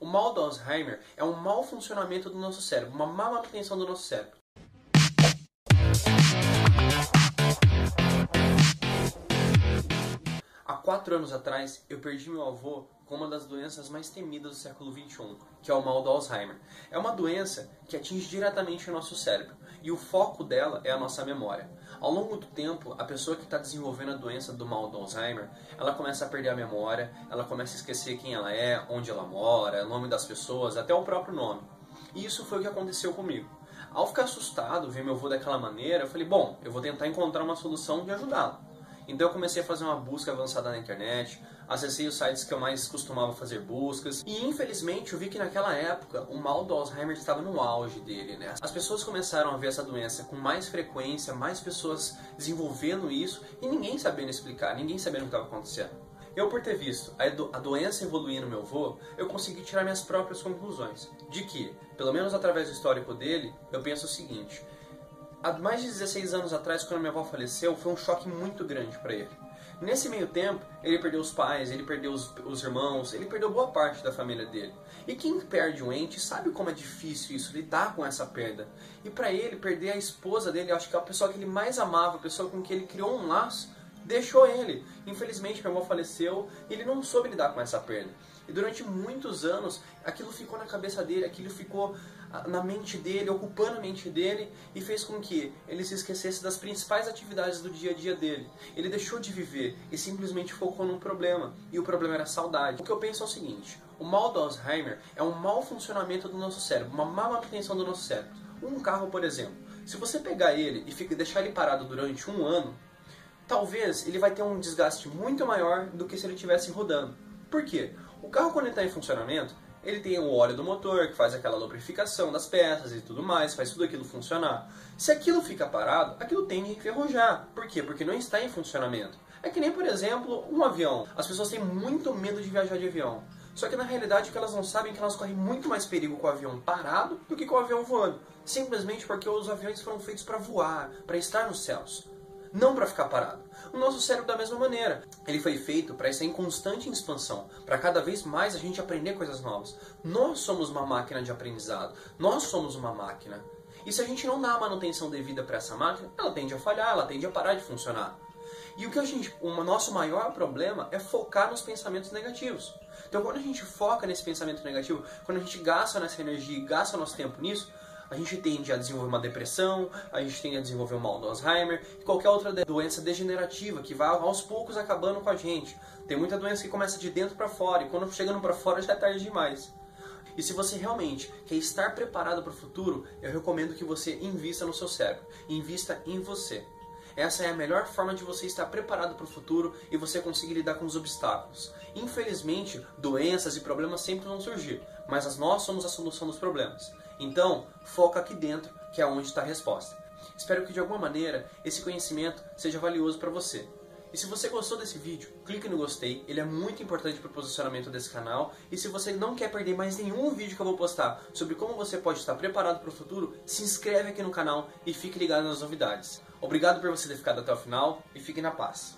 O mal do Alzheimer é um mau funcionamento do nosso cérebro, uma má manutenção do nosso cérebro. Há quatro anos atrás, eu perdi meu avô com uma das doenças mais temidas do século XXI, que é o mal do Alzheimer. É uma doença que atinge diretamente o nosso cérebro, e o foco dela é a nossa memória. Ao longo do tempo, a pessoa que está desenvolvendo a doença do mal do Alzheimer, ela começa a perder a memória, ela começa a esquecer quem ela é, onde ela mora, o nome das pessoas, até o próprio nome. E isso foi o que aconteceu comigo. Ao ficar assustado, ver meu avô daquela maneira, eu falei, bom, eu vou tentar encontrar uma solução de ajudá-lo. Então eu comecei a fazer uma busca avançada na internet, acessei os sites que eu mais costumava fazer buscas e infelizmente eu vi que naquela época o mal do Alzheimer estava no auge dele, né? As pessoas começaram a ver essa doença com mais frequência, mais pessoas desenvolvendo isso e ninguém sabendo explicar, ninguém sabendo o que estava acontecendo. Eu, por ter visto a, do a doença evoluir no meu avô, eu consegui tirar minhas próprias conclusões. De que, pelo menos através do histórico dele, eu penso o seguinte: há mais de 16 anos atrás, quando minha avó faleceu, foi um choque muito grande para ele. Nesse meio tempo, ele perdeu os pais, ele perdeu os, os, irmãos, ele perdeu boa parte da família dele. E quem perde um ente sabe como é difícil isso, lidar com essa perda. E para ele, perder a esposa dele, acho que é a pessoa que ele mais amava, a pessoa com quem ele criou um laço, deixou ele. Infelizmente, meu avô faleceu e ele não soube lidar com essa perda. E durante muitos anos, aquilo ficou na cabeça dele, aquilo ficou ah, na mente dele, ocupando a mente dele e fez com que ele se esquecesse das principais atividades do dia a dia dele. Ele deixou de viver e simplesmente focou num problema. E o problema era a saudade. O que eu penso é o seguinte: o mal do Alzheimer é um mau funcionamento do nosso cérebro, uma má manutenção do nosso cérebro. Um carro, por exemplo, se você pegar ele e deixar ele parado durante um ano, talvez ele vai ter um desgaste muito maior do que se ele estivesse rodando. Por quê? O carro quando ele está em funcionamento, ele tem o óleo do motor que faz aquela lubrificação das peças e tudo mais, faz tudo aquilo funcionar. Se aquilo fica parado, aquilo tende a enferrujar. Por quê? Porque não está em funcionamento. É que nem, por exemplo, um avião. As pessoas têm muito medo de viajar de avião. Só que na realidade o que elas não sabem é que elas correm muito mais perigo com o avião parado do que com o avião voando. Simplesmente porque os aviões foram feitos para voar, para estar nos céus não para ficar parado. O nosso cérebro da mesma maneira. Ele foi feito para estar em constante expansão, para cada vez mais a gente aprender coisas novas. Nós somos uma máquina de aprendizado. Nós somos uma máquina. E se a gente não dá manutenção devida para essa máquina, ela tende a falhar, ela tende a parar de funcionar. E o que a gente, o nosso maior problema é focar nos pensamentos negativos. Então, quando a gente foca nesse pensamento negativo, quando a gente gasta nessa energia e gasta nosso tempo nisso, a gente tende a desenvolver uma depressão, a gente tende a desenvolver o mal do Alzheimer e qualquer outra doença degenerativa que vai aos poucos acabando com a gente. Tem muita doença que começa de dentro para fora e quando chegando para fora já é tarde demais. E se você realmente quer estar preparado para o futuro, eu recomendo que você invista no seu cérebro, invista em você. Essa é a melhor forma de você estar preparado para o futuro e você conseguir lidar com os obstáculos. Infelizmente, doenças e problemas sempre vão surgir, mas nós somos a solução dos problemas. Então, foca aqui dentro, que é onde está a resposta. Espero que de alguma maneira esse conhecimento seja valioso para você. E se você gostou desse vídeo, clique no gostei, ele é muito importante para o posicionamento desse canal. E se você não quer perder mais nenhum vídeo que eu vou postar sobre como você pode estar preparado para o futuro, se inscreve aqui no canal e fique ligado nas novidades. Obrigado por você ter ficado até o final e fique na paz.